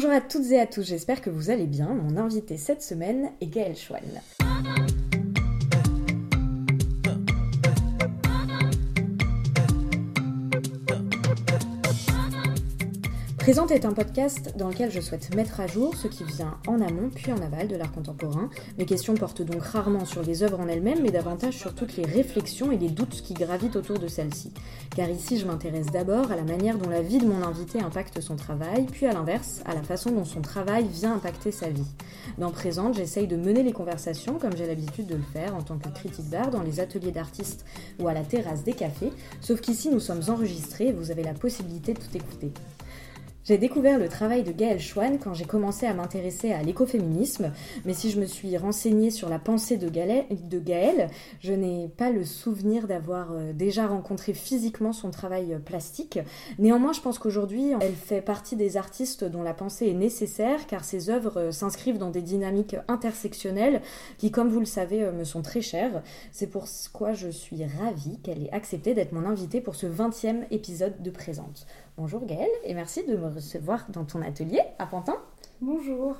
Bonjour à toutes et à tous, j'espère que vous allez bien. Mon invité cette semaine est Gaël Schwann. Présente est un podcast dans lequel je souhaite mettre à jour ce qui vient en amont puis en aval de l'art contemporain. Mes questions portent donc rarement sur les œuvres en elles-mêmes, mais davantage sur toutes les réflexions et les doutes qui gravitent autour de celles-ci. Car ici, je m'intéresse d'abord à la manière dont la vie de mon invité impacte son travail, puis à l'inverse, à la façon dont son travail vient impacter sa vie. Dans Présente, j'essaye de mener les conversations comme j'ai l'habitude de le faire en tant que critique d'art dans les ateliers d'artistes ou à la terrasse des cafés, sauf qu'ici nous sommes enregistrés et vous avez la possibilité de tout écouter. J'ai découvert le travail de Gaël Schwann quand j'ai commencé à m'intéresser à l'écoféminisme, mais si je me suis renseignée sur la pensée de Gaël, je n'ai pas le souvenir d'avoir euh, déjà rencontré physiquement son travail euh, plastique. Néanmoins, je pense qu'aujourd'hui, elle fait partie des artistes dont la pensée est nécessaire car ses œuvres euh, s'inscrivent dans des dynamiques intersectionnelles qui, comme vous le savez, me sont très chères. C'est pourquoi je suis ravie qu'elle ait accepté d'être mon invitée pour ce 20e épisode de Présente. Bonjour Gaëlle et merci de me recevoir dans ton atelier à Pantin. Bonjour.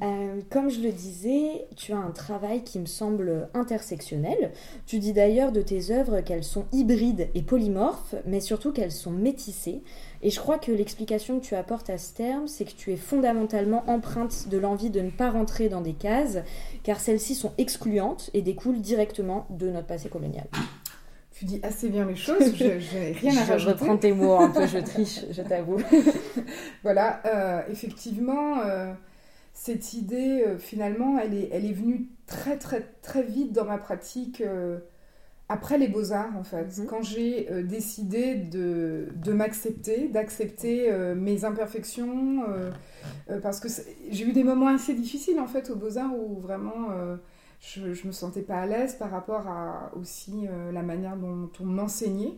Euh, comme je le disais, tu as un travail qui me semble intersectionnel. Tu dis d'ailleurs de tes œuvres qu'elles sont hybrides et polymorphes, mais surtout qu'elles sont métissées. Et je crois que l'explication que tu apportes à ce terme, c'est que tu es fondamentalement empreinte de l'envie de ne pas rentrer dans des cases, car celles-ci sont excluantes et découlent directement de notre passé colonial tu dis assez bien les choses, je n'ai rien à rajouter. Je reprends tes mots un peu, je triche, je t'avoue. voilà, euh, effectivement, euh, cette idée, euh, finalement, elle est, elle est venue très, très, très vite dans ma pratique après les beaux-arts, en fait. Mhm. Quand j'ai décidé de, de m'accepter, d'accepter mes imperfections, parce que j'ai eu des moments assez difficiles, en fait, aux beaux-arts où vraiment je, ne me sentais pas à l'aise par rapport à aussi euh, la manière dont on m'enseignait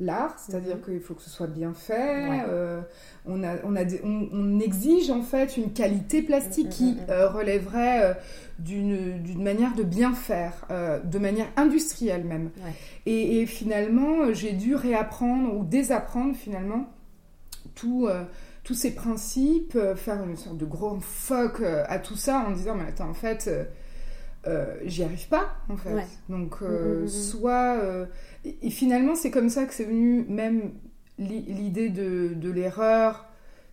l'art, c'est-à-dire mhm. qu'il faut que ce soit bien fait. Euh, on, a, on, a on, exige en fait une qualité plastique qui mhm, mhm, euh, relèverait d'une manière de bien faire, de manière industrielle même. Et, finalement, j'ai dû réapprendre ou désapprendre finalement tout tous ces principes, faire une sorte de gros fuck à tout ça en disant mais attends en fait euh, j'y arrive pas en fait. Donc euh, mm, mm, mm, soit euh, et, finalement c'est comme ça que c'est venu même l'idée de, de l'erreur,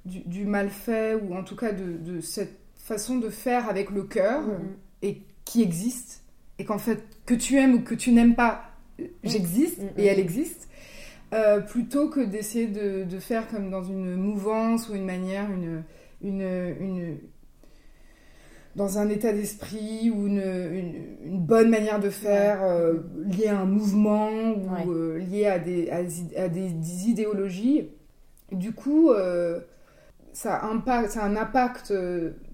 du, mal fait ou en tout cas de, de cette façon de faire avec le cœur et qui existe et qu'en fait que tu aimes ou que tu n'aimes pas j'existe et elle existe. plutôt que d'essayer de, de, faire comme dans une mouvance ou une manière, une, une, une dans un état d'esprit ou une, une, bonne manière de faire euh, liée à un mouvement ou euh, liée à des, à, des, idéologies. Du coup, euh, ça, impact, ça a un impact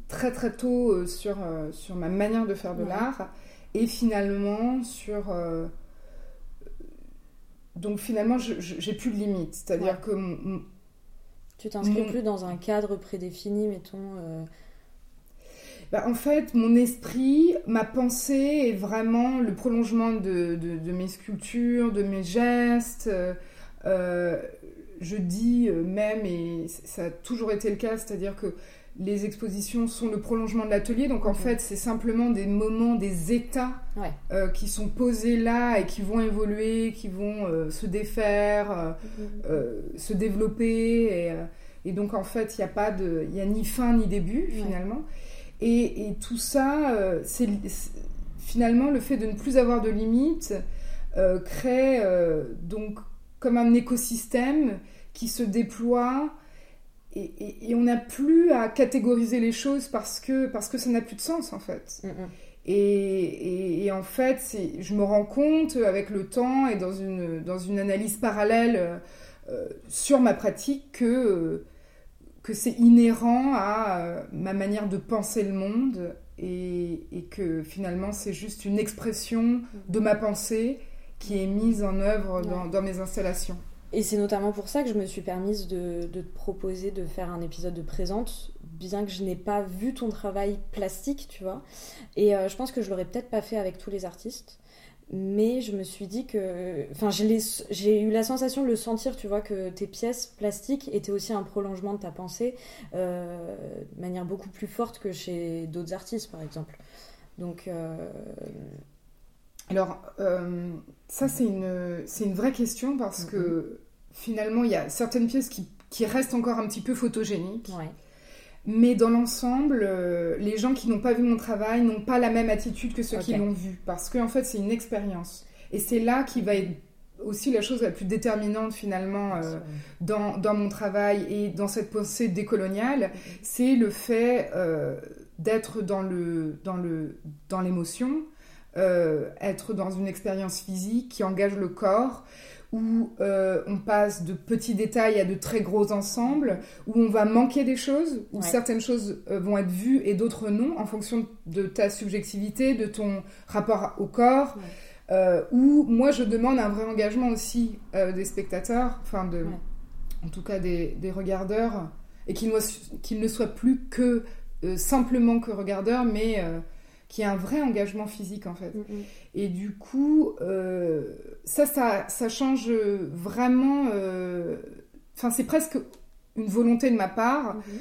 très très tôt sur, sur ma manière de faire de l'art et finalement sur... donc finalement, j'ai plus de limites. C'est-à-dire que... tu t'inscris plus dans un cadre prédéfini, mettons bah, en fait, mon esprit, ma pensée est vraiment le prolongement de, mes sculptures, de mes gestes. Euh, je dis euh, même, et ça a toujours été le cas, c'est-à-dire que les expositions sont le prolongement de l'atelier. Donc en fait, c'est simplement des moments, des états euh, qui sont posés là et qui vont évoluer, qui vont se défaire, mm-hmm. se développer. Et, donc en fait, il n'y a pas de, il a ni fin ni début finalement. Et, tout ça, euh, c'est finalement le fait de ne plus avoir de limites euh, crée euh, donc comme un écosystème qui se déploie et, on n'a plus à catégoriser les choses parce que, parce que ça n'a plus de sens en fait. Mm, mm. Et, en fait, je me rends compte avec le temps et dans une, dans une analyse parallèle sur ma pratique que que c'est inhérent à euh, ma manière de penser le monde et, que finalement c'est juste une expression de ma pensée qui est mise en œuvre dans, mes installations. Et c'est notamment pour ça que je me suis permise de, te proposer de faire un épisode de présente, bien que je n'ai pas vu ton travail plastique, tu vois. Et euh, je pense que je l'aurais peut-être pas fait avec tous les artistes. Mais je me suis dit que. Enfin, j'ai eu la sensation de le sentir, tu vois, que tes pièces plastiques étaient aussi un prolongement de ta pensée euh, de manière beaucoup plus forte que chez d'autres artistes, par exemple. Donc. Euh, Alors, euh, ça, c'est une, une vraie question parce que mm-hmm. finalement, il y a certaines pièces qui, qui, restent encore un petit peu photogéniques. Ouais. Mais dans l'ensemble, euh, les gens qui n'ont pas vu mon travail n'ont pas la même attitude que ceux qui l'ont vu. Parce qu'en en fait, c'est une expérience. Et c'est là qui va être aussi la chose la plus déterminante finalement euh, dans, dans, mon travail et dans cette pensée décoloniale, c'est le fait euh, d'être dans le dans le dans l'émotion, être dans une expérience physique qui engage le corps, où euh, on passe de petits détails à de très gros ensembles, où on va manquer des choses, où certaines choses euh, vont être vues et d'autres non, en fonction de ta subjectivité, de ton rapport au corps, euh, où moi je demande un vrai engagement aussi des spectateurs, enfin de, en tout cas des, regardeurs, et qu'ils ne soient plus que simplement que regardeurs, mais qui est un vrai engagement physique en fait. Mm, mm. Et du coup, euh, ça, ça, ça, change vraiment. Euh, enfin, c'est presque une volonté de ma part. Mm-hmm.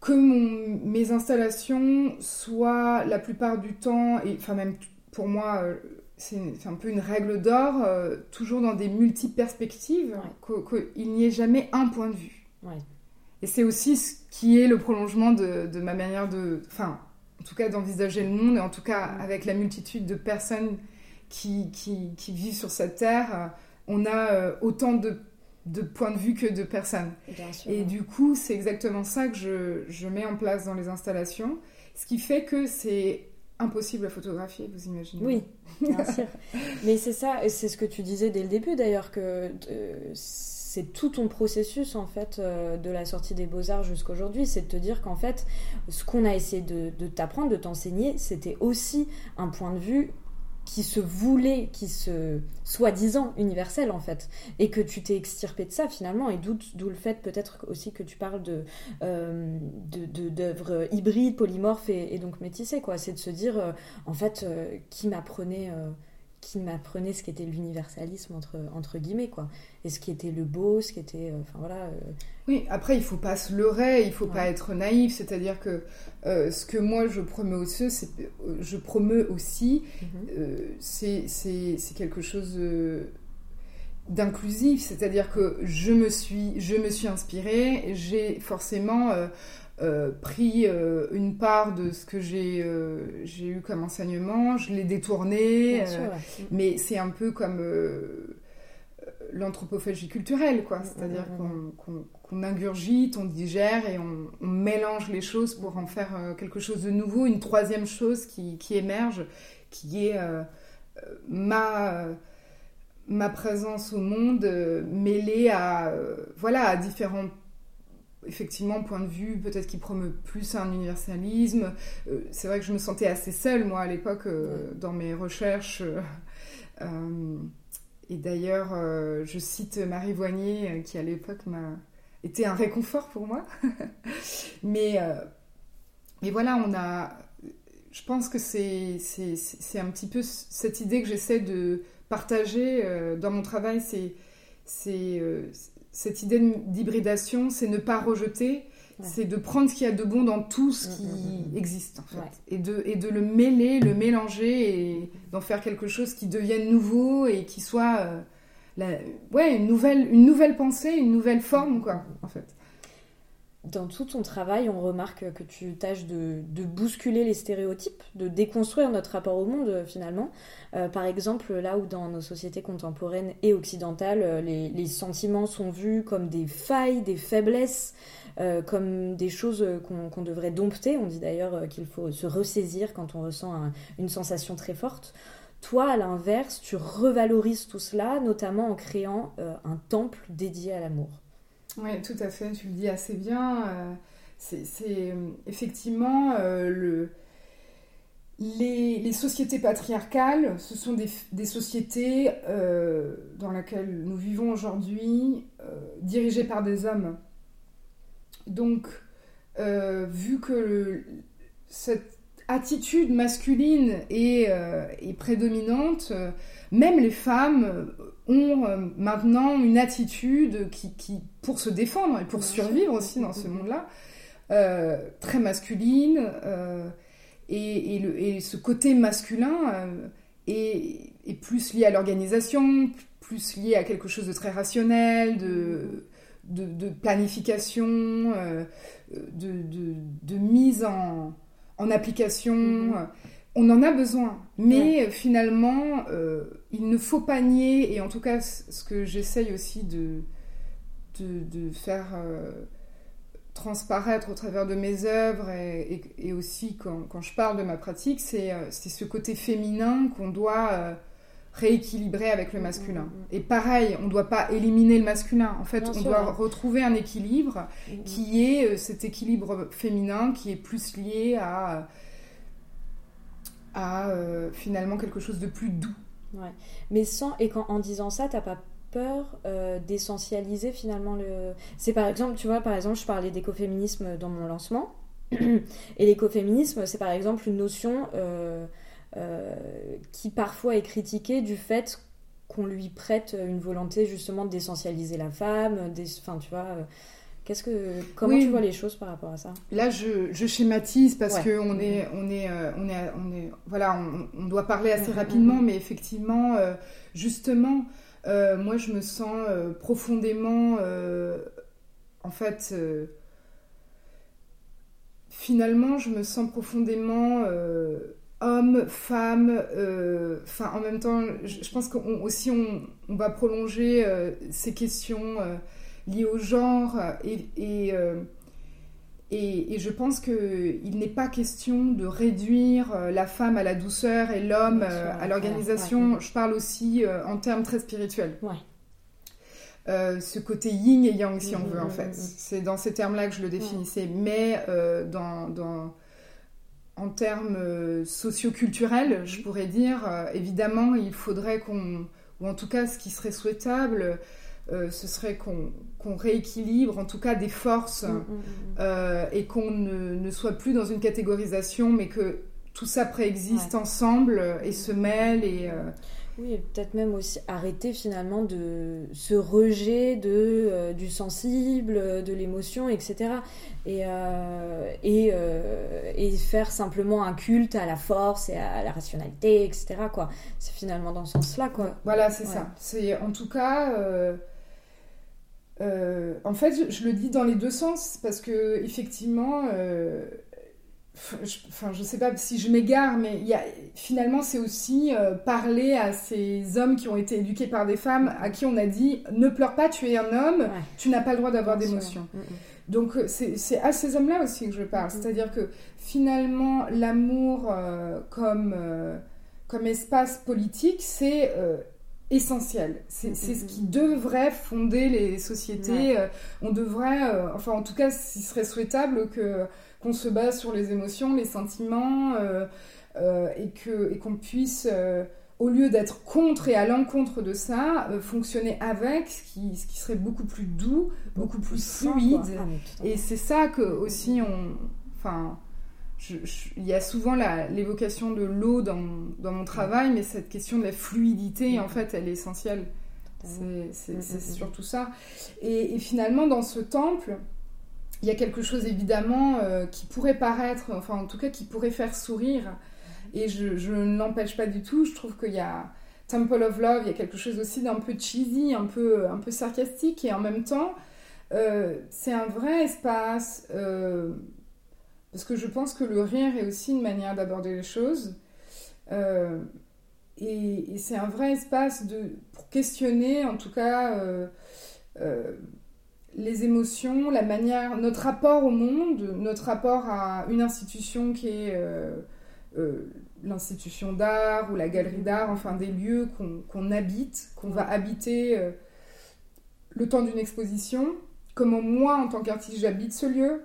Que mon, mes installations soient la plupart du temps, et enfin même pour moi, euh, c'est un peu une règle d'or, toujours dans des multi-perspectives, qu'il n'y ait jamais un point de vue. Et c'est aussi ce qui est le prolongement de, de ma manière de... Enfin, en tout cas d'envisager le monde, et en tout cas avec la multitude de personnes qui, qui, qui vivent sur cette terre, on a euh, autant de, de, points de vue que de personnes. Et du coup, c'est exactement ça que je, je, mets en place dans les installations, ce qui fait que c'est impossible à photographier, vous imaginez Oui, bien sûr. Mais c'est ça, c'est ce que tu disais dès le début d'ailleurs, que euh, c'est tout ton processus en fait euh, de la sortie des beaux-arts jusqu'aujourd'hui, c'est de te dire qu'en fait ce qu'on a essayé de, t'apprendre, de t'enseigner, c'était aussi un point de vue qui se voulait, qui se soi-disant universel en fait, et que tu t'es extirpé de ça finalement, et d'où le fait peut-être aussi que tu parles de euh, d'œuvres hybrides, polymorphes et, donc métissées quoi. C'est de se dire euh, en fait qui m'apprenait qui m'apprenait ce qu'était l'universalisme entre, entre guillemets quoi et ce qui était le beau ce qui était euh, enfin voilà euh. oui après il faut pas se leurrer il faut pas être naïf c'est à dire que euh, ce que moi je promeux aussi c'est je promeux aussi mhm. c'est quelque chose d'inclusif c'est à dire que je me suis je me suis inspirée j'ai forcément euh, pris euh, une part de ce que j'ai euh, j'ai eu comme enseignement, je l'ai détourné, mais c'est un peu comme l'anthropophagie culturelle, quoi. Mm, C'est-à-dire mm, mm, qu'on ingurgite, on digère et on, mélange les choses pour en faire quelque chose de nouveau, une troisième chose qui, qui émerge, qui est ma ma présence au monde mêlée à voilà à différents effectivement, point de vue, peut-être qu'il promeut plus un universalisme. Euh, c'est vrai que je me sentais assez seule, moi, à l'époque, euh, dans mes recherches. Euh, et d'ailleurs, je cite Marie Voignier, qui à l'époque m'a été un réconfort pour moi. mais, mais voilà, on a. Je pense que c'est un petit peu cette idée que j'essaie de partager dans mon travail. C'est cette idée d'hybridation, c'est ne pas rejeter, c'est de prendre ce qu'il y a de bon dans tout ce mm, qui mm, mm, existe, en fait. Et, de, et de le mêler, le mélanger et d'en faire quelque chose qui devienne nouveau et qui soit euh, la, ouais, une, nouvelle, une nouvelle pensée, une nouvelle forme, quoi, en fait dans tout ton travail, on remarque que tu tâches de, bousculer les stéréotypes, de déconstruire notre rapport au monde euh, finalement. Euh, par exemple, là où dans nos sociétés contemporaines et occidentales, euh, les, sentiments sont vus comme des failles, des faiblesses, comme des choses qu'on devrait dompter. On dit d'ailleurs qu'il faut se ressaisir quand on ressent une sensation très forte. Toi, à l'inverse, tu revalorises tout cela, notamment en créant un temple dédié à l'amour. Oui, tout à fait, tu le dis assez bien. Euh, c'est euh, effectivement euh, le, les, sociétés patriarcales, ce sont des, sociétés dans lesquelles nous vivons aujourd'hui, dirigées par des hommes. Donc, vu que cette attitude masculine est, est prédominante, même les femmes ont maintenant une attitude qui, qui, pour se défendre et pour survivre aussi dans ce monde-là, très masculine. Et, le, et, ce côté masculin est, est, plus lié à l'organisation, plus lié à quelque chose de très rationnel, de, de, planification, euh, de, de, mise en, en application. Mm-hmm. On en a besoin, mais finalement, euh, il ne faut pas nier, et en tout cas, ce que j'essaye aussi de, de, faire euh, transparaître au travers de mes œuvres, et, et, aussi quand, quand, je parle de ma pratique, c'est ce côté féminin qu'on doit rééquilibrer avec le mm, masculin. Mm, mm. Et pareil, on ne doit pas éliminer le masculin. En fait, on doit retrouver un équilibre qui est euh, cet équilibre féminin qui est plus lié à, à euh, finalement quelque chose de plus doux. Ouais. Mais sans, et quand, en disant ça, t'as pas peur euh, d'essentialiser finalement le... C'est par exemple, tu vois, par exemple, je parlais d'écoféminisme dans mon lancement. Et l'écoféminisme, c'est par exemple une notion... Euh, qui parfois est critiqué du fait qu'on lui prête une volonté justement d'essentialiser la femme, des, enfin tu vois. Euh, qu'est-ce que, comment tu vois les choses par rapport à ça? Là, je, je, schématise parce qu'on que on est, on est, euh, on est, on est, voilà, on, doit parler assez rapidement, mais effectivement, justement, moi, je me sens profondément, en fait, finalement, je me sens profondément hommes, femmes, euh, enfin en même temps, je, pense qu'aussi on, on, va prolonger euh, ces questions euh, liées au genre et, et, et, je pense qu'il n'est pas question de réduire la femme à la douceur et l'homme à l'organisation. Je parle aussi en termes très spirituels. ce côté yin et yang, si on veut, en fait. C'est dans ces termes-là que je le définissais. Mais dans, dans en termes euh, socioculturels, je pourrais dire, euh, évidemment, il faudrait qu'on, ou en tout cas ce qui serait souhaitable, euh, ce serait qu'on rééquilibre en tout cas des forces mm, mm, mm, et qu'on ne, soit plus dans une catégorisation, mais que tout ça préexiste ensemble et se mêle et oui, peut-être même aussi arrêter finalement de ce rejet de, euh, du sensible, de l'émotion, etc. Et, euh, et, euh, et, faire simplement un culte à la force et à la rationalité, etc. Quoi. C'est finalement dans ce sens-là. Quoi. Voilà, c'est ça. C'est en tout cas... en fait, je, je, le dis dans les deux sens parce que effectivement, enfin je sais pas si je m'égare, mais y a, finalement c'est aussi euh, parler à ces hommes qui ont été éduqués par des femmes à qui on a dit ne pleure pas, tu es un homme, tu n'as pas le droit d'avoir d'émotions. Mm, mm. Donc euh, c'est à ces hommes-là aussi que je parle, mm, c'est-à-dire que finalement l'amour euh, comme, comme espace politique, c'est essentiel. C'est ce qui devrait fonder les sociétés. on devrait, enfin en tout cas, il serait souhaitable que qu'on se base sur les émotions, les sentiments, euh, euh, et qu'on et qu'on puisse, euh, au lieu d'être contre et à l'encontre de ça, fonctionner avec, ce qui, ce qui serait beaucoup plus doux, beaucoup plus fluide. Ah, et c'est ça que aussi on... Enfin, il y a souvent l'évocation de l'eau dans, dans, mon travail, mais cette question de la fluidité, en fait, elle est essentielle. C'est mm, mm, mm, surtout ça. Et, et, finalement, dans ce temple, il y a quelque chose évidemment euh, qui pourrait paraître, enfin en tout cas qui pourrait faire sourire, et je, je ne l'empêche pas du tout. Je trouve qu'il y a Temple of Love, il y a quelque chose aussi d'un peu cheesy, un peu, un peu sarcastique, et en même temps, euh, c'est un vrai espace, euh, parce que je pense que le rire est aussi une manière d'aborder les choses. et, et c'est un vrai espace de, pour questionner, en tout cas, les émotions, la manière, notre rapport au monde, notre rapport à une institution qui est euh, euh, l'institution d'art ou la galerie d'art, enfin des lieux qu'on habite, qu'on va habiter euh, le temps d'une exposition, comment moi en tant qu'artiste j'habite ce lieu,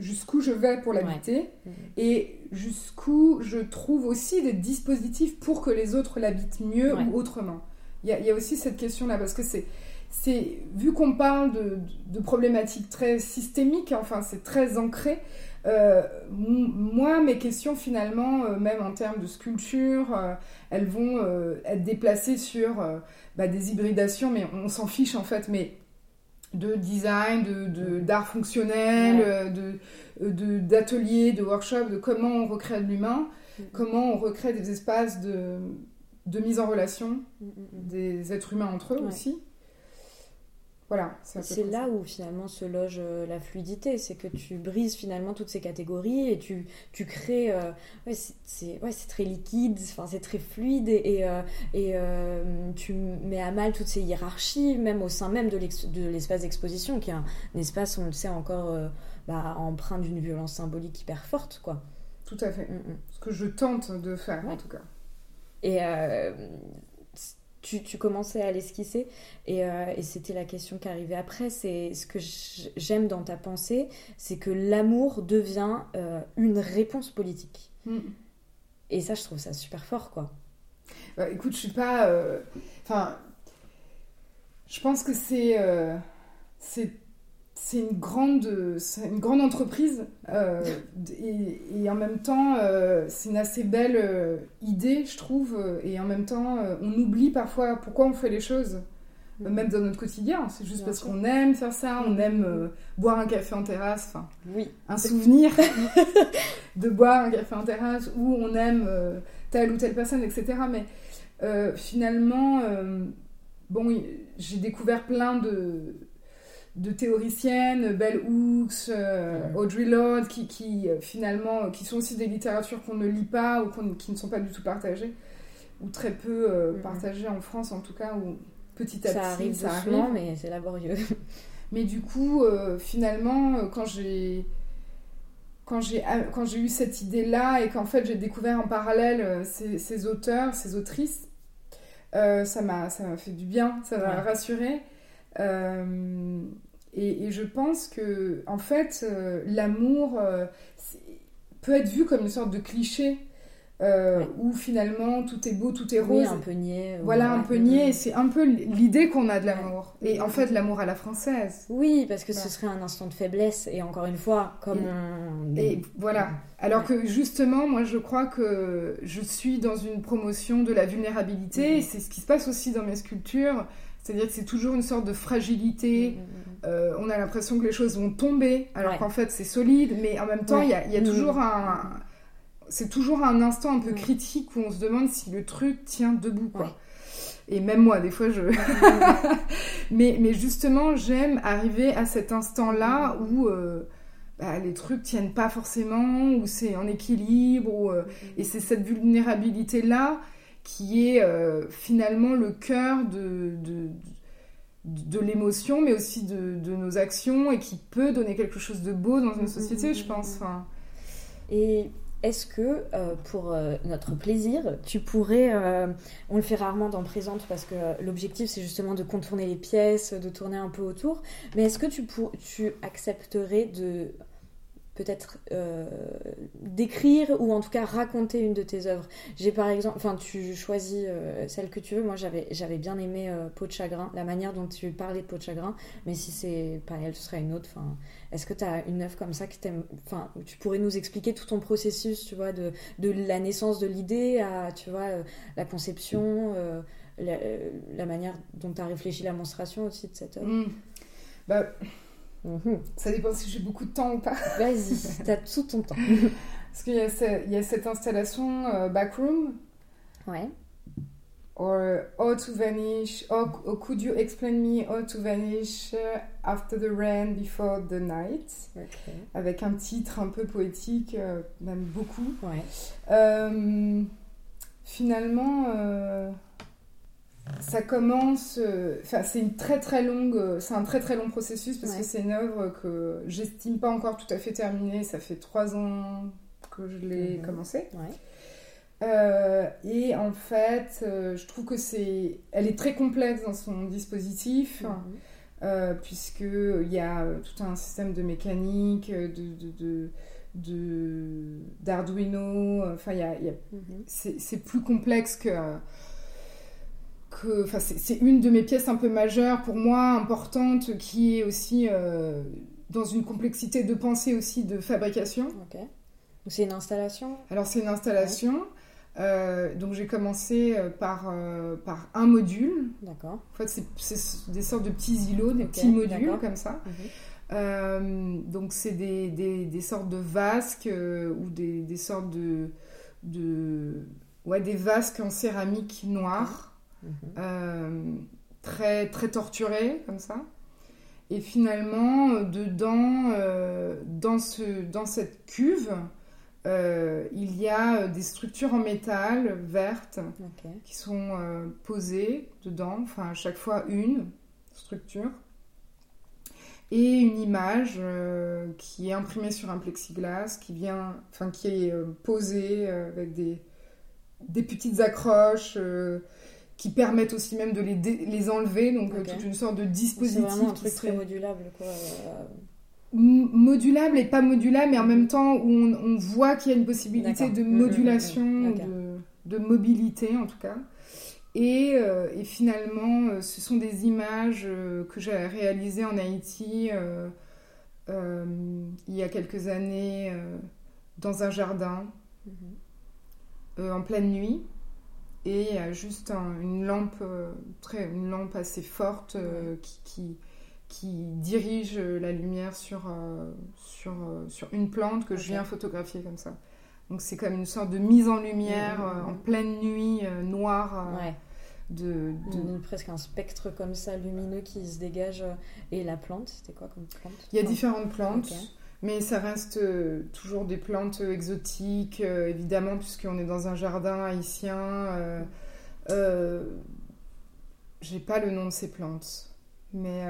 jusqu'où je vais pour l'habiter mmh. et jusqu'où je trouve aussi des dispositifs pour que les autres l'habitent mieux ou autrement. Il y, a aussi cette question-là parce que c'est c'est vu qu'on parle de, de, problématiques très systémiques, enfin c'est très ancré. Euh, moi, mes questions finalement, euh, même en termes de sculpture, euh, elles vont être déplacées sur bah, des hybridations, mais on, s'en fiche en fait, mais de design, de d'art fonctionnel, de d'ateliers, de, workshops, de comment on recrée de l'humain, comment on recrée des espaces de, de mise en relation des êtres humains entre eux aussi. Voilà. C'est là où finalement se loge euh, la fluidité, c'est que tu brises finalement toutes ces catégories et tu, tu crées. Euh, ouais, c'est ouais, très liquide, c'est très fluide et, et, euh, tu mets à mal toutes ces hiérarchies, même au sein même de l'espace d'exposition, qui est un, espace, on le sait, encore bah, empreint d'une violence symbolique hyper forte. quoi. Tout à fait. Mm, mm. Ce que je tente de faire en tout cas. Et tu, commençais à l'esquisser et, euh, et c'était la question qui arrivait après. C'est ce que j'aime dans ta pensée, c'est que l'amour devient euh, une réponse politique. Mm. Et ça, je trouve ça super fort, quoi. Bah, écoute, je suis pas. Euh, enfin, je pense que c'est c'est c'est une grande, une grande entreprise euh, et, en même temps, euh, c'est une assez belle euh, idée, je trouve. Et en même temps, on oublie parfois pourquoi on fait les choses, mm. même dans notre quotidien. C'est juste parce qu'on aime faire ça, on aime boire un café en terrasse. Enfin, oui. un souvenir de boire un café en terrasse ou on aime telle ou telle personne, etc. Mais finalement, bon, j'ai découvert plein de de théoriciennes, Bell Hooks, euh, Audrey Lorde, qui, qui euh, finalement, qui sont aussi des littératures qu'on ne lit pas ou qui ne sont pas du tout partagées, ou très peu euh, partagées en France en tout cas, ou petit à ça petit arrive ça arrive, mais c'est laborieux. mais du coup, finalement, quand j'ai quand j'ai quand j'ai eu cette idée là et qu'en fait j'ai découvert en parallèle ces, ces, auteurs, ces autrices, ça m'a ça m'a fait du bien, ça m'a rassuré. Euh, et, je pense que, en fait, euh, l'amour euh, peut être vu comme une sorte de cliché. où finalement tout est beau, tout est rose. un peu niais. Voilà, un peu niais. C'est un peu l'idée qu'on a de l'amour. Et en fait, l'amour à la française. Oui, parce que ce serait un instant de faiblesse. Et encore une fois, comme et, voilà. Alors que justement, moi, je crois que je suis dans une promotion de la vulnérabilité. C'est ce qui se passe aussi dans mes sculptures. C'est-à-dire que c'est toujours une sorte de fragilité. Mm, mm, mm. Euh, on a l'impression que les choses vont tomber, alors qu'en fait c'est solide, mais en même temps, il y a, toujours un. C'est toujours un instant un peu critique où on se demande si le truc tient debout, quoi. Et même moi, des fois, je. mais, mais justement, j'aime arriver à cet instant-là où. Euh, bah, les trucs tiennent pas forcément, où c'est en équilibre, euh, et c'est cette vulnérabilité-là qui est euh, finalement le cœur de, de, de l'émotion, mais aussi de, de, nos actions, et qui peut donner quelque chose de beau dans une société, je pense. Enfin... Et est-ce que euh, pour euh, notre plaisir, tu pourrais, on le fait rarement dans Présente parce que l'objectif c'est justement de contourner les pièces, de tourner un peu autour, mais est-ce que tu, pour, tu accepterais de peut-être euh, d'écrire ou en tout cas raconter une de tes œuvres. J'ai par exemple, enfin tu choisis euh, celle que tu veux. Moi j'avais j'avais bien aimé euh, Peau de chagrin, la manière dont tu parlais de Peau de chagrin, mais si c'est pas elle, ce serait une autre. Enfin, est-ce que tu as une œuvre comme ça que t'aimes Enfin, tu pourrais nous expliquer tout ton processus, tu vois, de, de la naissance de l'idée à, tu vois, la conception, la, manière dont tu as réfléchi la monstration aussi de cette œuvre? Mmh. Bah Mhm. Ça dépend si j'ai beaucoup de temps ou pas. Vas-y, t'as tout ton temps. Parce qu'il y, y, a cette installation euh, Backroom. Ouais. Or How to Vanish, or, Could You Explain Me How to Vanish After the Rain, Before the Night. Avec un titre un peu poétique, euh, même beaucoup. Ouais. Euh, finalement ça commence. Euh, enfin, c'est une très très longue. Euh, c'est un très très long processus parce que c'est une œuvre que j'estime pas encore tout à fait terminée. Ça fait trois ans que je l'ai mhm. commencé. Euh, et en fait, je trouve que c'est, elle est très complexe dans son dispositif, mhm. puisque il y a tout un système de mécanique, de, de, d'Arduino. Enfin, il y a, mhm. c'est, plus complexe que que, c'est une de mes pièces un peu majeures pour moi, importante, qui est aussi euh, dans une complexité de pensée aussi de fabrication. Ok. C'est une installation? Alors c'est une installation. Euh, donc j'ai commencé euh, par, par un module. D'accord. En fait, c'est des sortes de petits îlots, des petits modules comme ça. Mhm. donc c'est des, des, des, sortes de vasques ou des, des sortes de, de ouais, des vasques en céramique noire. Mhm. Euh, très, très torturé, comme ça. Et finalement, euh, dedans, euh, dans, ce, dans cette cuve, il y a des structures en métal vertes qui sont posées dedans, enfin à chaque fois une structure, et une image qui est imprimée sur un plexiglas, qui vient, enfin qui est posée avec des, des petites accroches qui permettent aussi même de les, les enlever, donc euh, toute une sorte de dispositif. C'est vraiment un truc très modulable, quoi. Modulable et pas modulable, mais en même temps où on, voit qu'il y a une possibilité de mm, mm, mm, modulation, de, de, mobilité en tout cas. Et, euh, et finalement, euh, ce sont des images que j'ai réalisées en Haïti il y a quelques années dans un jardin, mm-hmm. en pleine nuit et il y a juste une lampe euh, très une lampe assez forte euh, qui, qui, qui, dirige la lumière sur euh, sur, sur une plante que je viens photographier comme ça. Donc c'est comme une sorte de mise en lumière en pleine nuit noire de, de... presque un spectre comme ça lumineux qui se dégage et la plante c'était quoi comme plante? Il y a différentes plantes mais ça reste euh, toujours des plantes exotiques, euh, évidemment, puisqu'on est dans un jardin haïtien. Euh, euh, J'ai pas le nom de ces plantes. Mais,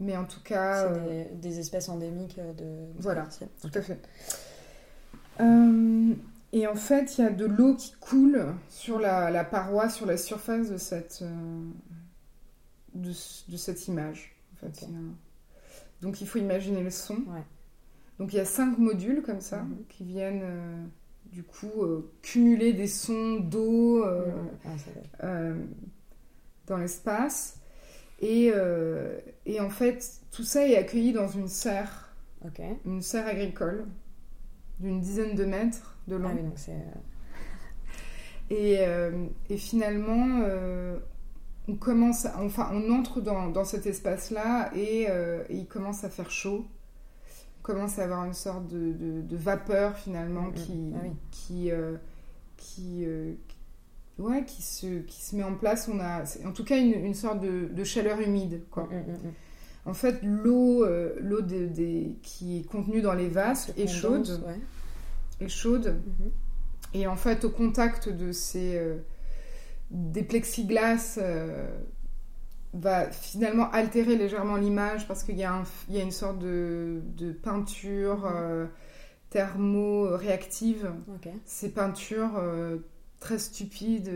mais en tout cas. C'est des, espèces endémiques de. Voilà, tout à fait. et en fait, il y a de l'eau qui coule sur la, la, paroi, sur la surface de cette, de, de cette image. En fait, donc il faut imaginer le son. Donc il y a cinq modules comme ça mhm. qui viennent euh, du coup euh, cumuler des sons d'eau euh, ah, dans l'espace. Et, et, en fait, tout ça est accueilli dans une serre, une serre agricole d'une dizaine de mètres de long. Ah et, et, finalement, on commence, enfin, on entre dans, cet espace-là euh, et, il commence à faire chaud. On commence à avoir une sorte de, vapeur finalement mm, mm. qui, ah qui, euh, qui, euh, ouais, qui, se, qui se met en place. On a, en tout cas, une, sorte de, chaleur humide, quoi. Mm, en fait, l'eau, l'eau qui est contenue dans les vases est chaude, est chaude. Et en fait, au contact de ces des plexiglas euh, va finalement altérer légèrement l'image parce qu'il y, a une sorte de, peinture euh, thermo-réactive. Ces peintures euh, très stupides,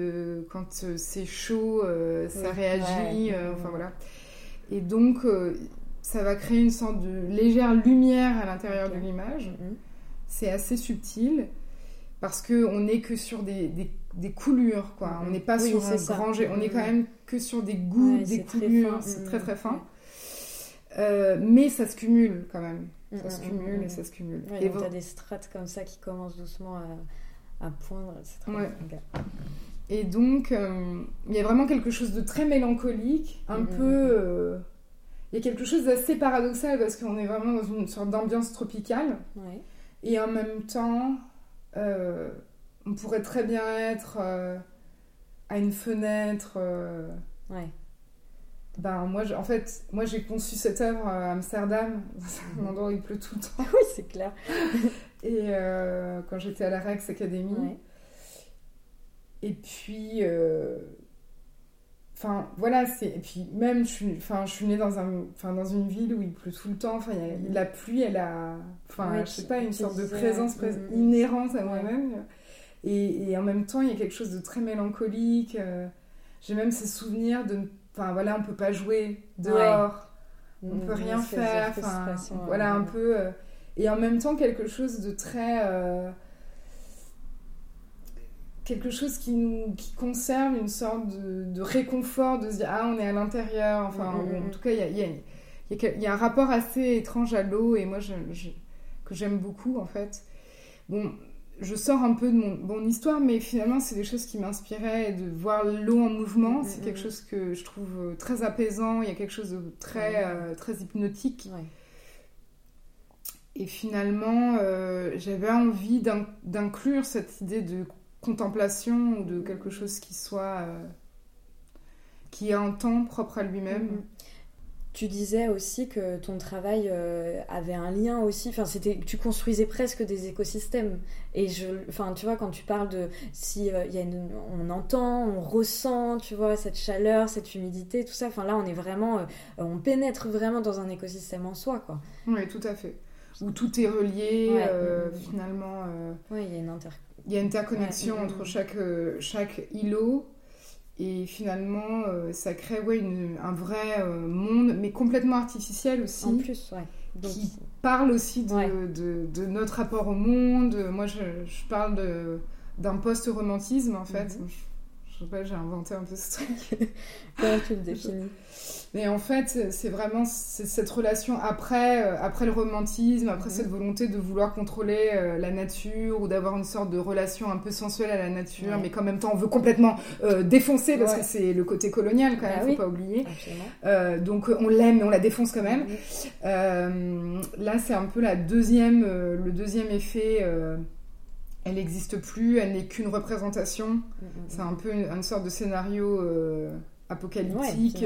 quand c'est chaud, ça réagit. enfin voilà. Et donc, ça va créer une sorte de légère lumière à l'intérieur de l'image. Mhm. C'est assez subtil parce qu'on n'est que sur des des coulures, quoi. On n'est pas sur un grand on est quand même que sur des goûts, des coulures, c'est très très fin. Euh, mais ça se cumule quand même. Ça se cumule et ça se cumule. et donc, tu as des strates comme ça qui commencent doucement à, à poindre. Très Et donc, euh, il y a vraiment quelque chose de très mélancolique, un peu. Euh, il y a quelque chose d'assez paradoxal parce qu'on est vraiment dans une sorte d'ambiance tropicale. Et en même temps, on pourrait très bien être euh, à une fenêtre. Euh, ouais. Ben, moi, en fait, moi, j'ai conçu cette œuvre à Amsterdam, dans un endroit où il pleut tout le temps. oui, c'est clair. Et euh, quand j'étais à la Rex Academy. Et puis, enfin, voilà, c'est. Et puis, même, je suis, enfin, je suis née dans, un, enfin, dans une ville où il pleut tout le temps. Enfin, y a, la pluie, elle a. Enfin, je sais pas, une sorte de présence inhérente à moi-même. Et, en même temps, il y a quelque chose de très mélancolique. Euh, j'ai même ces souvenirs de. Enfin, voilà, on peut pas jouer dehors. On peut rien faire. Enfin, voilà, un peu. Euh, et en même temps, quelque chose de très. Euh, quelque chose qui nous qui conserve une sorte de, réconfort de se dire ah on est à l'intérieur enfin mm, mm, en mm. tout cas il y a, y, a, y a, un rapport assez étrange à l'eau et moi je, que j'aime beaucoup en fait bon je sors un peu de mon, mon histoire mais finalement c'est des choses qui m'inspiraient de voir l'eau en mouvement. C'est quelque chose que je trouve euh, très apaisant. Il y a quelque chose de très euh, très hypnotique. Et finalement euh, j'avais envie d'inclure cette idée de contemplation ou de quelque chose qui soit euh, qui ait un temps propre à lui-même. Tu disais aussi que ton travail euh, avait un lien aussi, enfin c'était, tu construisais presque des écosystèmes. Et je, enfin tu vois quand tu parles de si euh, y a on entend, on ressent, tu vois cette chaleur, cette humidité, tout ça. Enfin là on est vraiment, on pénètre vraiment dans un écosystème en soi quoi. Oui tout à fait. Où tout est relié finalement. Oui il y a une inter il y a une interconnexion entre chaque, euh, chaque îlot. Et finalement, euh, ça crée ouais, un vrai euh, monde, mais complètement artificiel aussi. En plus, ouais. Donc... Qui parle aussi de, de, de, notre rapport au monde. Moi, je, je parle d'un post-romantisme, en fait. Mhm. Je, sais pas, j'ai inventé un peu ce truc. Comment tu le définis mais en fait, c'est vraiment cette relation après, euh, après le romantisme, après mhm. cette volonté de vouloir contrôler euh, la nature ou d'avoir une sorte de relation un peu sensuelle à la nature, mais qu'en même temps on veut complètement euh, défoncer parce que c'est le côté colonial quand même, bah faut pas oublier. donc on l'aime mais on la défonce quand même. Là, c'est un peu la deuxième, le deuxième effet elle n'existe plus, elle n'est qu'une représentation. Mhm, c'est un peu une, sorte de scénario apocalyptique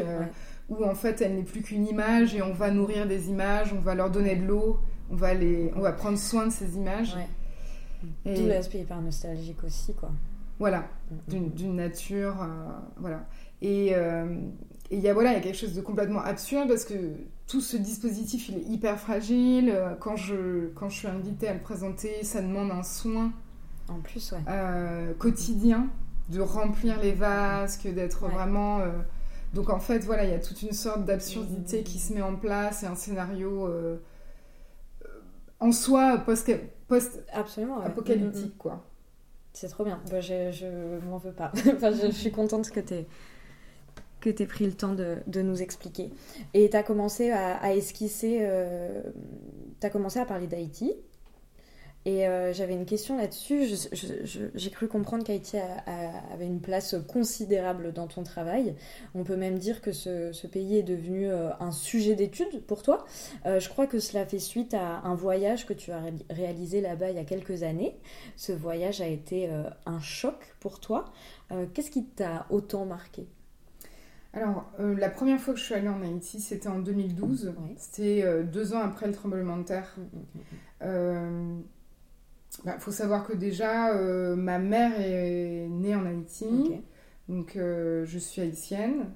où en fait elle n'est plus qu'une image et on va nourrir des images, on va leur donner de l'eau, on va les, on va prendre soin de ces images. Ouais. Tout l'aspect hyper nostalgique aussi, quoi. Voilà, mm, mm, d'une mm. nature, euh, voilà. Et euh, il y a voilà, il y a quelque chose de complètement absurde parce que tout ce dispositif il est hyper fragile. Quand je quand je suis invitée à le présenter, ça demande un soin. En plus, ouais. Euh, quotidien de remplir les vasques, d'être vraiment donc en fait, voilà, il y a toute une sorte d'absurdité qui se met en place et un scénario euh, en soi post-apocalyptique, mm, mm, mm. quoi. C'est trop bien. Bah, je, je m'en veux pas. enfin, je, suis contente que tu aies que tu pris le temps de, de nous expliquer. Et tu as commencé à, esquisser, euh, tu as commencé à parler d'Haïti, et euh, j'avais une question là-dessus. J'ai cru comprendre qu'Haïti avait une place considérable dans ton travail. On peut même dire que ce, pays est devenu euh, un sujet d'étude pour toi. Euh, je crois que cela fait suite à un voyage que tu as réalisé là-bas il y a quelques années. Ce voyage a été un choc pour toi. Qu'est-ce qui t'a autant marqué? Alors, la première fois que je suis allée en Haïti, c'était en 2012. C'était deux ans après le tremblement de terre. Mmh, mmh, mmh. Il bah, faut savoir que déjà, euh, ma mère est née en Haïti, donc euh, je suis haïtienne.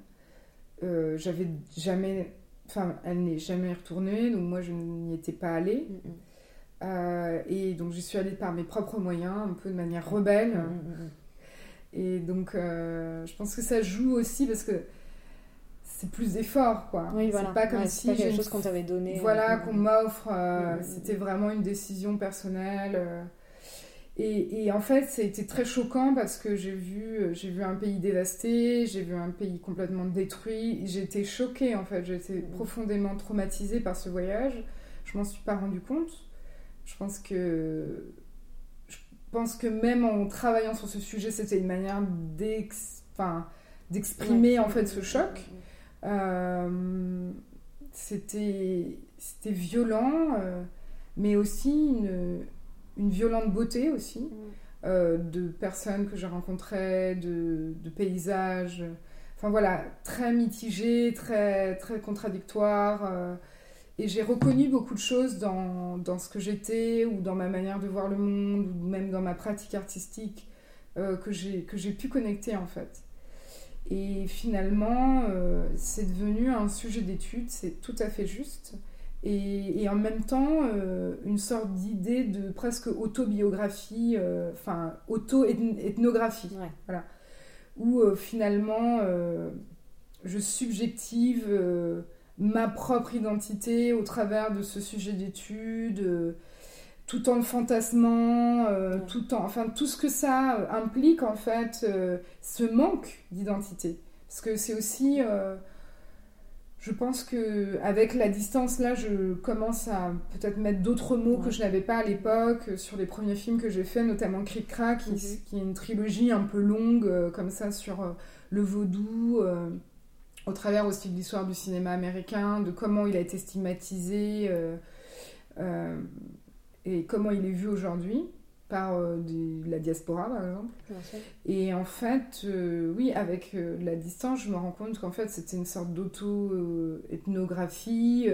Euh, j'avais jamais, enfin, elle n'est jamais retournée, donc moi je n'y étais pas allée. Mm, mm. et donc je suis allée par mes propres moyens, un peu de manière rebelle. Mm, et donc je pense que ça joue aussi parce que c'est plus d'efforts quoi. Oui, voilà. C'est pas comme si pas quelque chose qu'on t'avait donné. Voilà, qu'on m'offre. Euh, c'était vraiment une décision personnelle. Euh. Et, et, en fait, ça a été très choquant parce que j'ai vu, euh, j'ai vu un pays dévasté, j'ai vu un pays complètement détruit. J'étais choquée en fait, j'étais profondément traumatisée par ce voyage. Je m'en suis pas rendu compte. Je pense que je pense que même en travaillant sur ce sujet, c'était une manière d'exprimer en fait ce choc. Euh, c'était violent, euh, mais aussi une, une, violente beauté aussi, mm. euh, de personnes que j'ai rencontrées, de, de, paysages. Enfin voilà, très mitigé, très, très contradictoire. et j'ai reconnu beaucoup de choses dans, dans ce que j'étais, ou dans ma manière de voir le monde, ou même dans ma pratique artistique, que j'ai pu connecter en fait. Et finalement, euh, c'est devenu un sujet d'étude, c'est tout à fait juste. Et, et en même temps, euh, une sorte d'idée de presque autobiographie, euh, enfin, auto-ethnographie. Voilà. Où finalement, je subjective ma propre identité au travers de ce sujet d'étude. Tout en le fantasmant, tout en, enfin tout ce que ça implique en fait, ce manque d'identité. Parce que c'est aussi je pense que avec la distance là, je commence à peut-être mettre d'autres mots que je n'avais pas à l'époque sur les premiers films que j'ai faits, notamment Cric Crack, qui, mhm. qui, est une trilogie un peu longue euh, comme ça sur euh, le vaudou, euh, au travers aussi de l'histoire du cinéma américain, de comment il a été stigmatisé et comment il est vu aujourd'hui par euh, la diaspora, par exemple. Et en fait, euh, oui, avec euh, la distance, je me rends compte qu'en fait, c'était une sorte d'auto-ethnographie.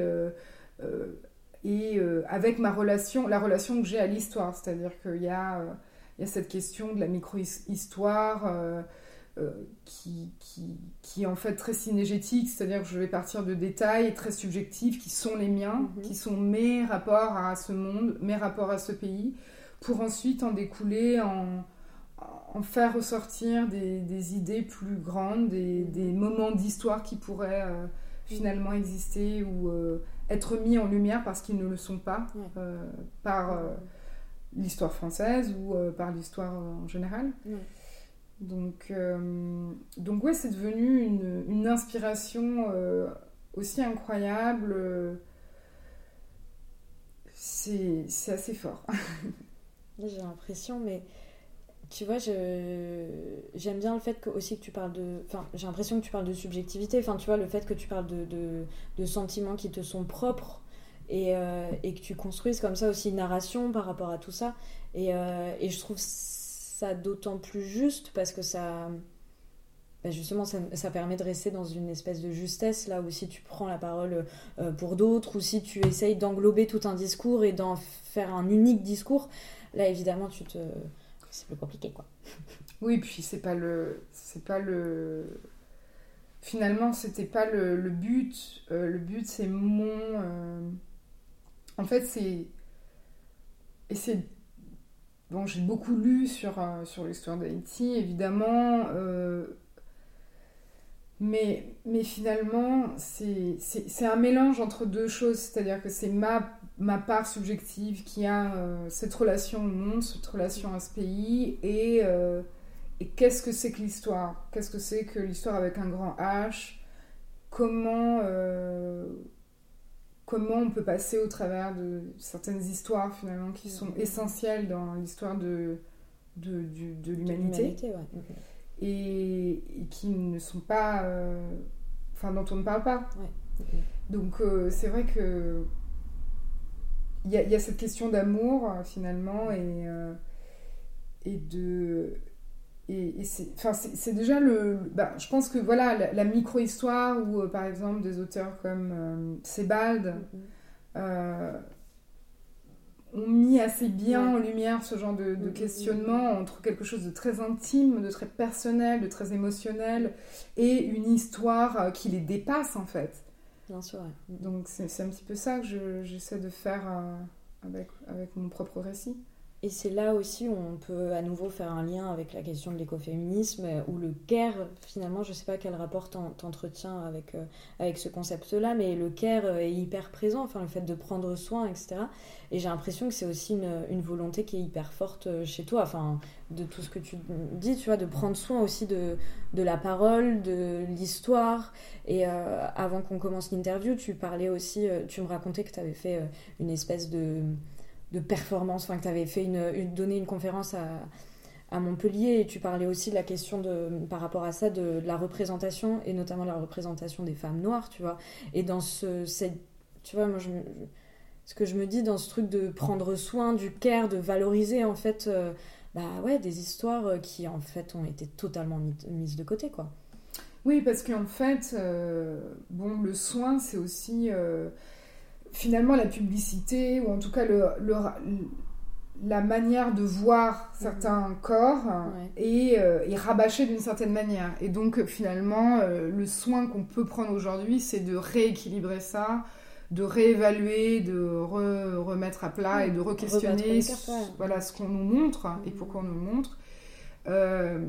et avec ma relation, la relation que j'ai à l'histoire, c'est-à-dire qu'il y y a cette question de la micro-histoire qui, qui, qui, est en fait très synégétique, c'est-à-dire que je vais partir de détails très subjectifs qui sont les miens, mhm. qui sont mes rapports à ce monde, mes rapports à ce pays, pour ensuite en découler, en, en faire ressortir des, des, idées plus grandes, des, des moments d'histoire qui pourraient euh, finalement exister ou euh, être mis en lumière parce qu'ils ne le sont pas euh, par l'histoire française ou par l'histoire en général. Donc, donc ouais, c'est devenu une, une inspiration aussi incroyable. c'est assez fort. j'ai l'impression, mais tu vois, j'aime bien le fait que, aussi que tu parles de. Enfin, j'ai l'impression que tu parles de subjectivité. Enfin, tu vois, le fait que tu parles de, de, sentiments qui te sont propres et, euh, et, que tu construises comme ça aussi une narration par rapport à tout ça. Et, euh, et je trouve ça d'autant plus juste parce que ça. Bah, justement, ça, permet de rester dans une espèce de justesse, là où si tu prends la parole euh, pour d'autres, ou si tu essayes d'englober tout un discours et d'en faire un unique discours, Là, évidemment, tu te... c'est plus compliqué, quoi. Oui, puis c'est pas le... C'est pas le... Finalement, c'était pas le, but. Euh, le but, c'est mon... Euh, en fait, c'est... C'est... J'ai beaucoup lu sur, euh, sur l'histoire d'Haïti, évidemment. Mais, mais finalement, c'est un mélange entre deux choses. C'est-à-dire que c'est ma ma part subjective qui a euh, cette relation au monde, cette relation à ce pays, et, euh, et qu'est-ce que c'est que l'histoire? Qu'est-ce que c'est que l'histoire avec un grand H? Comment, euh, comment on peut passer au travers de certaines histoires finalement qui sont essentielles dans l'histoire de, de, de l'humanité. Et, qui ne sont pas... Enfin, dont on ne parle pas. Donc c'est vrai que il y, a cette question d'amour euh, finalement et, euh, et de et, c'est déjà le bah, je pense que voilà la, micro-histoire ou euh, par exemple des auteurs comme Sebald mm-hmm. ont mis assez bien en lumière ce genre de, de, mm-hmm. questionnement entre quelque chose de très intime, de très personnel, de très émotionnel et une histoire qui les dépasse en fait. Bien sûr. Donc c'est un petit peu ça que j'essaie de faire euh, avec, avec mon propre récit. Et c'est là aussi où on peut à nouveau faire un lien avec la question de l'écoféminisme, ou le care, finalement, je ne sais pas quel rapport t'entretiens avec, euh, avec ce concept-là, mais le care est hyper présent, enfin le fait de prendre soin, etc. Et j'ai l'impression que c'est aussi une, volonté qui est hyper forte euh, chez toi, enfin de tout ce que tu dis, tu vois, de prendre soin aussi de, de la parole, de l'histoire. Et euh, avant qu'on commence l'interview, tu parlais aussi, tu me racontais que tu avais fait une espèce de de performance, enfin que tu avais fait une, donné une conférence à, à, Montpellier et tu parlais aussi de la question de, par rapport à ça de, la représentation et notamment la représentation des femmes noires, tu vois. Et dans ce, tu vois, moi ce que je me dis dans ce truc de prendre soin du care, de valoriser en fait, euh, bah ouais, des histoires qui en fait ont été totalement mises de côté, quoi. Oui, parce qu'en fait, euh, bon, le soin, c'est aussi euh, finalement la publicité, ou en tout cas le, la manière de voir certains corps est, euh, est, rabâchée d'une certaine manière. Et donc finalement, euh, le soin qu'on peut prendre aujourd'hui, c'est de rééquilibrer ça, de réévaluer, de remettre à plat et de re-questionner voilà, ce qu'on nous montre et pourquoi on nous le montre. Euh,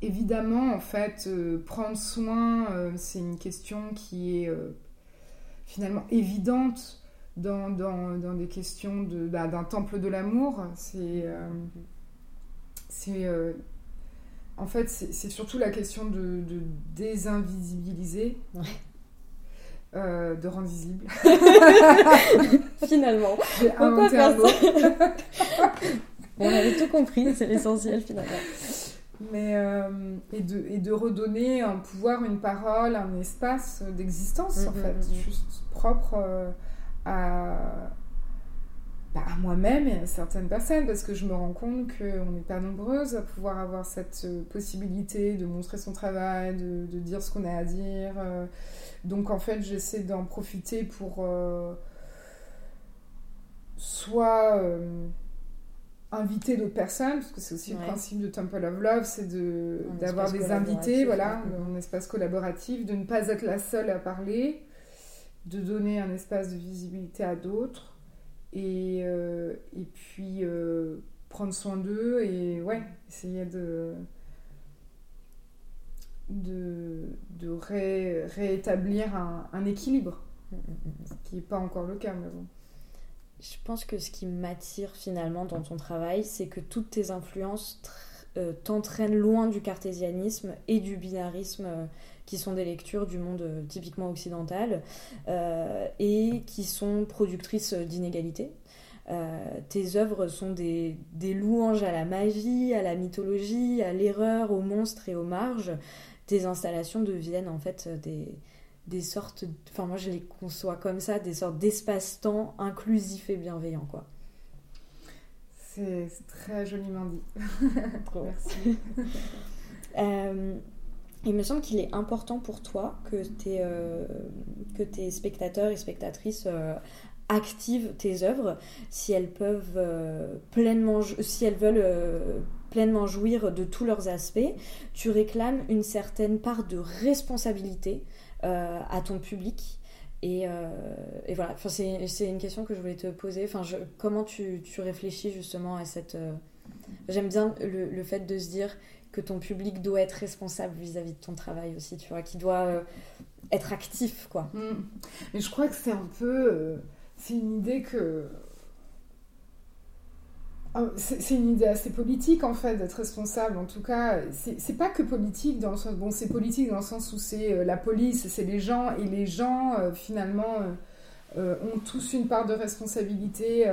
évidemment, en fait, prendre soin, c'est une question qui est finalement évidente dans, dans, dans des questions de, bah, d'un temple de l'amour. C'est. c'est en fait, c'est surtout la question de, de désinvisibiliser, euh, de rendre visible. finalement. J'ai inventé un mot. on avait tout compris, c'est l'essentiel finalement. Mais, euh, et, de, et de redonner un pouvoir, une parole, un espace d'existence, en mm, mm, fait, mm, juste propre euh, à bah, à moi-même et à certaines personnes, parce que je me rends compte qu'on n'est pas nombreuses à pouvoir avoir cette euh, possibilité de montrer son travail, de, de dire ce qu'on a à dire. Donc en fait, j'essaie d'en profiter pour euh, soit inviter d'autres personnes, parce que c'est aussi le principe de Temple of Love, c'est d'avoir des invités, voilà, un espace collaboratif, de ne pas être la seule à parler, de donner un espace de visibilité à d'autres et, euh, et puis euh, prendre soin d'eux et ouais, essayer de, de, de réétablir un, un équilibre, ce qui n'est pas encore le cas, mais bon. Je pense que ce qui m'attire finalement dans ton travail, c'est que toutes tes influences euh, t'entraînent loin du cartésianisme et du binarisme qui sont des lectures du monde euh, typiquement occidental euh, et qui sont productrices d'inégalités. Euh, tes œuvres sont des, louanges à la magie, à la mythologie, à l'erreur, aux monstres et aux marges. Tes installations deviennent en fait des, des sortes, enfin moi je les conçois comme ça, des sortes d'espace-temps inclusifs et bienveillants quoi. C'est très joliment dit. Merci. euh, il me semble qu'il est important pour toi que tes, euh, que tes spectateurs et spectatrices euh, activent tes œuvres si elles peuvent pleinement si elles veulent pleinement jouir de tous leurs aspects tu réclames une certaine part de responsabilité à ton public et, et voilà enfin, c'est une question que je voulais te poser enfin, comment tu, tu, réfléchis justement à cette j'aime bien le, le, fait de se dire que ton public doit être responsable vis-à-vis de ton travail aussi, tu vois, qui doit euh, être actif, quoi. Mm. Mais je crois que c'est un peu... Euh, c'est une idée que... Oh, c'est une idée assez politique en fait d'être responsable. En tout cas, c'est pas que politique dans le sens bon, c'est politique dans le sens où c'est euh, la police, c'est les gens et les gens finalement ont tous une part de responsabilité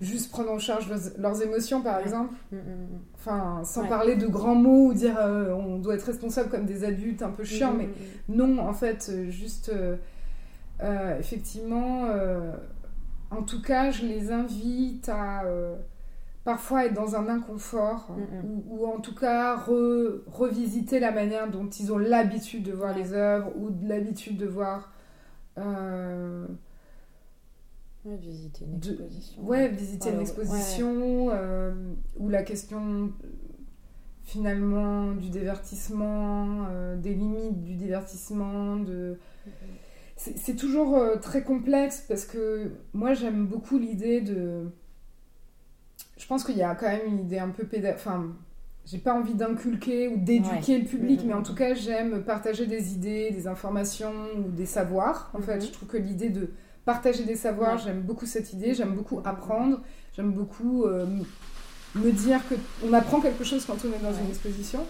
juste prendre en charge leurs, émotions, par exemple. Mm, mm, mm. Enfin, sans parler de grands mots ou dire euh, on doit être responsable comme des adultes un peu chiants, mais non, en fait, euh, juste euh, effectivement, en tout cas, je les invite à parfois être dans un inconfort ou, en tout cas revisiter la manière dont ils ont l'habitude de voir les œuvres ou l'habitude de voir. Visiter une exposition. Ouais, visiter une exposition, euh, ou la question finalement du divertissement, euh, des limites du divertissement, de... C'est toujours euh, très complexe parce que moi j'aime beaucoup l'idée de... Je pense qu'il y a quand même une idée un peu pédagogique. Enfin, j'ai pas envie d'inculquer ou d'éduquer le public, mais en tout cas j'aime partager des idées, des informations ou des savoirs. En fait, mm-hmm. je trouve que l'idée de partager des savoirs, j'aime beaucoup cette idée, j'aime beaucoup apprendre, j'aime beaucoup euh, me dire qu'on apprend quelque chose quand on est dans une exposition.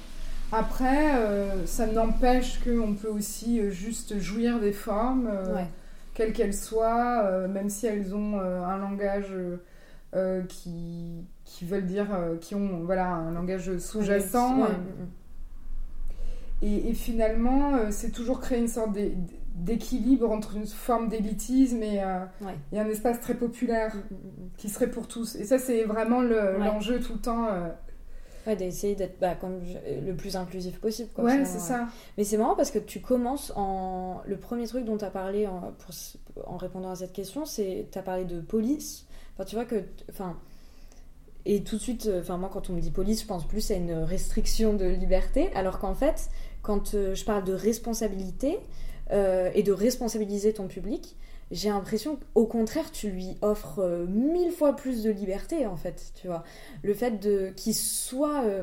Après, euh, ça n'empêche qu'on peut aussi euh, juste jouir des formes, quelles qu'elles soient, même si elles ont un langage qui, qui veulent dire, qui ont voilà, un langage sous-jacent. Et, et, finalement, c'est toujours créer une sorte d'équilibre entre une forme d'élitisme et, euh, un espace très populaire mm, mm, mm, qui serait pour tous. Et ça, c'est vraiment l'enjeu tout le temps. Ouais, d'essayer d'être bah, comme le plus inclusif possible. Quoi, ouais, c'est ça. Mais c'est marrant parce que tu commences en. Le premier truc dont tu as parlé en, en répondant à cette question, c'est. Tu as parlé de police. Enfin, tu vois que. Enfin. Et tout de suite, enfin, moi, quand on me dit police, je pense plus à une restriction de liberté. Alors qu'en fait, quand euh, je parle de responsabilité, euh, et de responsabiliser ton public, j'ai l'impression qu'au contraire, tu lui offres euh, mille fois plus de liberté, en fait, tu vois. Le fait de qu'il soit... Euh,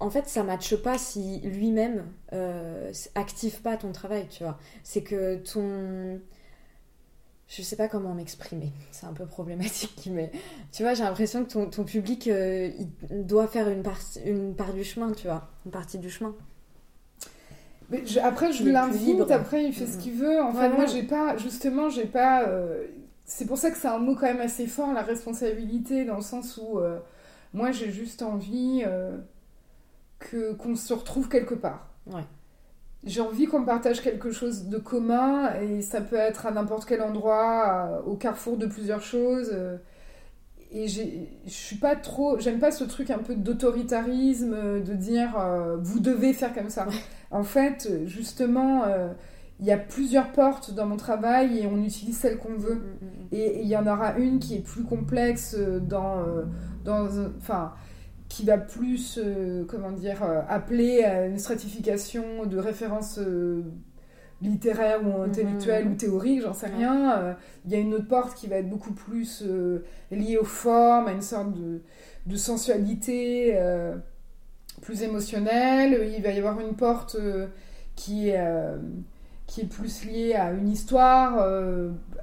en fait, ça matche pas si lui-même active pas ton travail, tu vois. C'est que ton... je sais pas comment m'exprimer. C'est un peu problématique, mais tu vois, j'ai l'impression que ton, public, euh, il doit faire une, partie, une part du chemin, tu vois, une partie du chemin. Mais je- après, je l'invite, après, il fait ce qu'il veut. En Ouais, fait, moi, ouais. j'ai pas, justement, j'ai pas. euh, C'est pour ça que c'est un mot quand même assez fort, la responsabilité, dans le sens où euh, moi, j'ai juste envie euh, que qu'on se retrouve quelque part. Ouais. J'ai envie qu'on partage quelque chose de commun, et ça peut être à n'importe quel endroit, à- au carrefour de plusieurs choses. Et je suis pas trop. J'aime pas ce truc un peu d'autoritarisme, euh, de dire euh, vous devez faire comme ça. En fait, justement, euh, il y a plusieurs portes dans mon travail et on utilise celle qu'on veut. Mm, mm, mm. Et il y en aura une qui est plus complexe dans, dans enfin, qui va plus, euh, comment dire, appeler à une stratification de références littéraires ou intellectuelles Mhm. ou théoriques, j'en sais rien. Euh, Il y a une autre porte qui va être beaucoup plus euh, liée aux formes, à une sorte de, de sensualité euh, plus émotionnelle. Il va y avoir une porte qui est... qui est plus liée à une histoire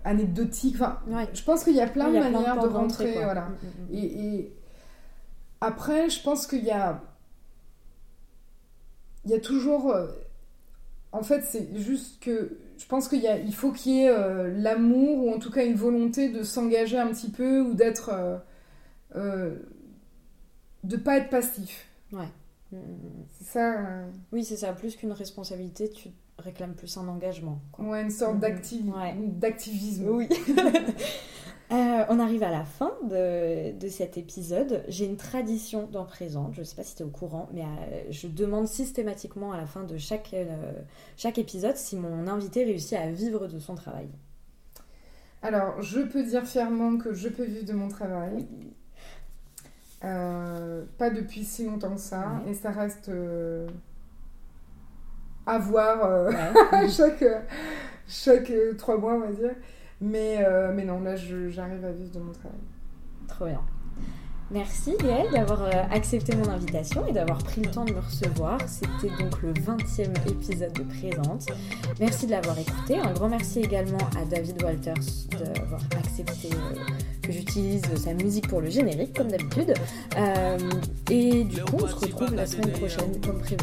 anecdotique. Enfin, Ouais. je pense qu'il y a plein de manières de rentrer. quoi. Voilà. Mm, mm, mm. Et, et après, je pense qu'il y a, il y a toujours. Euh, En fait, c'est juste que je pense qu'il il faut qu'il y ait euh, l'amour ou en tout cas une volonté de s'engager un petit peu ou d'être, euh, euh, de pas être passif. Mm, mm. C'est ça. euh, Oui, c'est ça. Plus qu'une responsabilité, tu réclames plus un engagement. quoi. ouais, une sorte Mhm. d'activi- Ouais. d'activisme. Oui. Euh, on arrive à la fin de, de cet épisode. J'ai une tradition dans Présente, je ne sais pas si tu es au courant, mais euh, je demande systématiquement à la fin de chaque, euh, chaque épisode si mon invité réussit à vivre de son travail. Alors, je peux dire fièrement que je peux vivre de mon travail. Pas depuis si longtemps que ça. Ouais. Et ça reste à voir Ouais. chaque, chaque trois mois, on va dire. Mais, euh, mais non, là, j'arrive à vivre de mon travail. Trop bien. Merci Gaëlle d'avoir euh, accepté mon invitation et d'avoir pris le temps de me recevoir. C'était donc le 20e épisode de Présente. Merci de l'avoir écouté. Un grand merci également à David Walters d'avoir accepté euh, que j'utilise sa musique pour le générique, comme d'habitude. Et du coup, on se retrouve la semaine prochaine, comme prévu.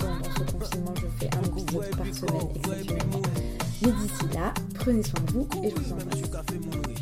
Pendant ce confinement, je fais un épisode par semaine exceptionnellement. Mais d'ici là, prenez soin de vous et je vous embrasse.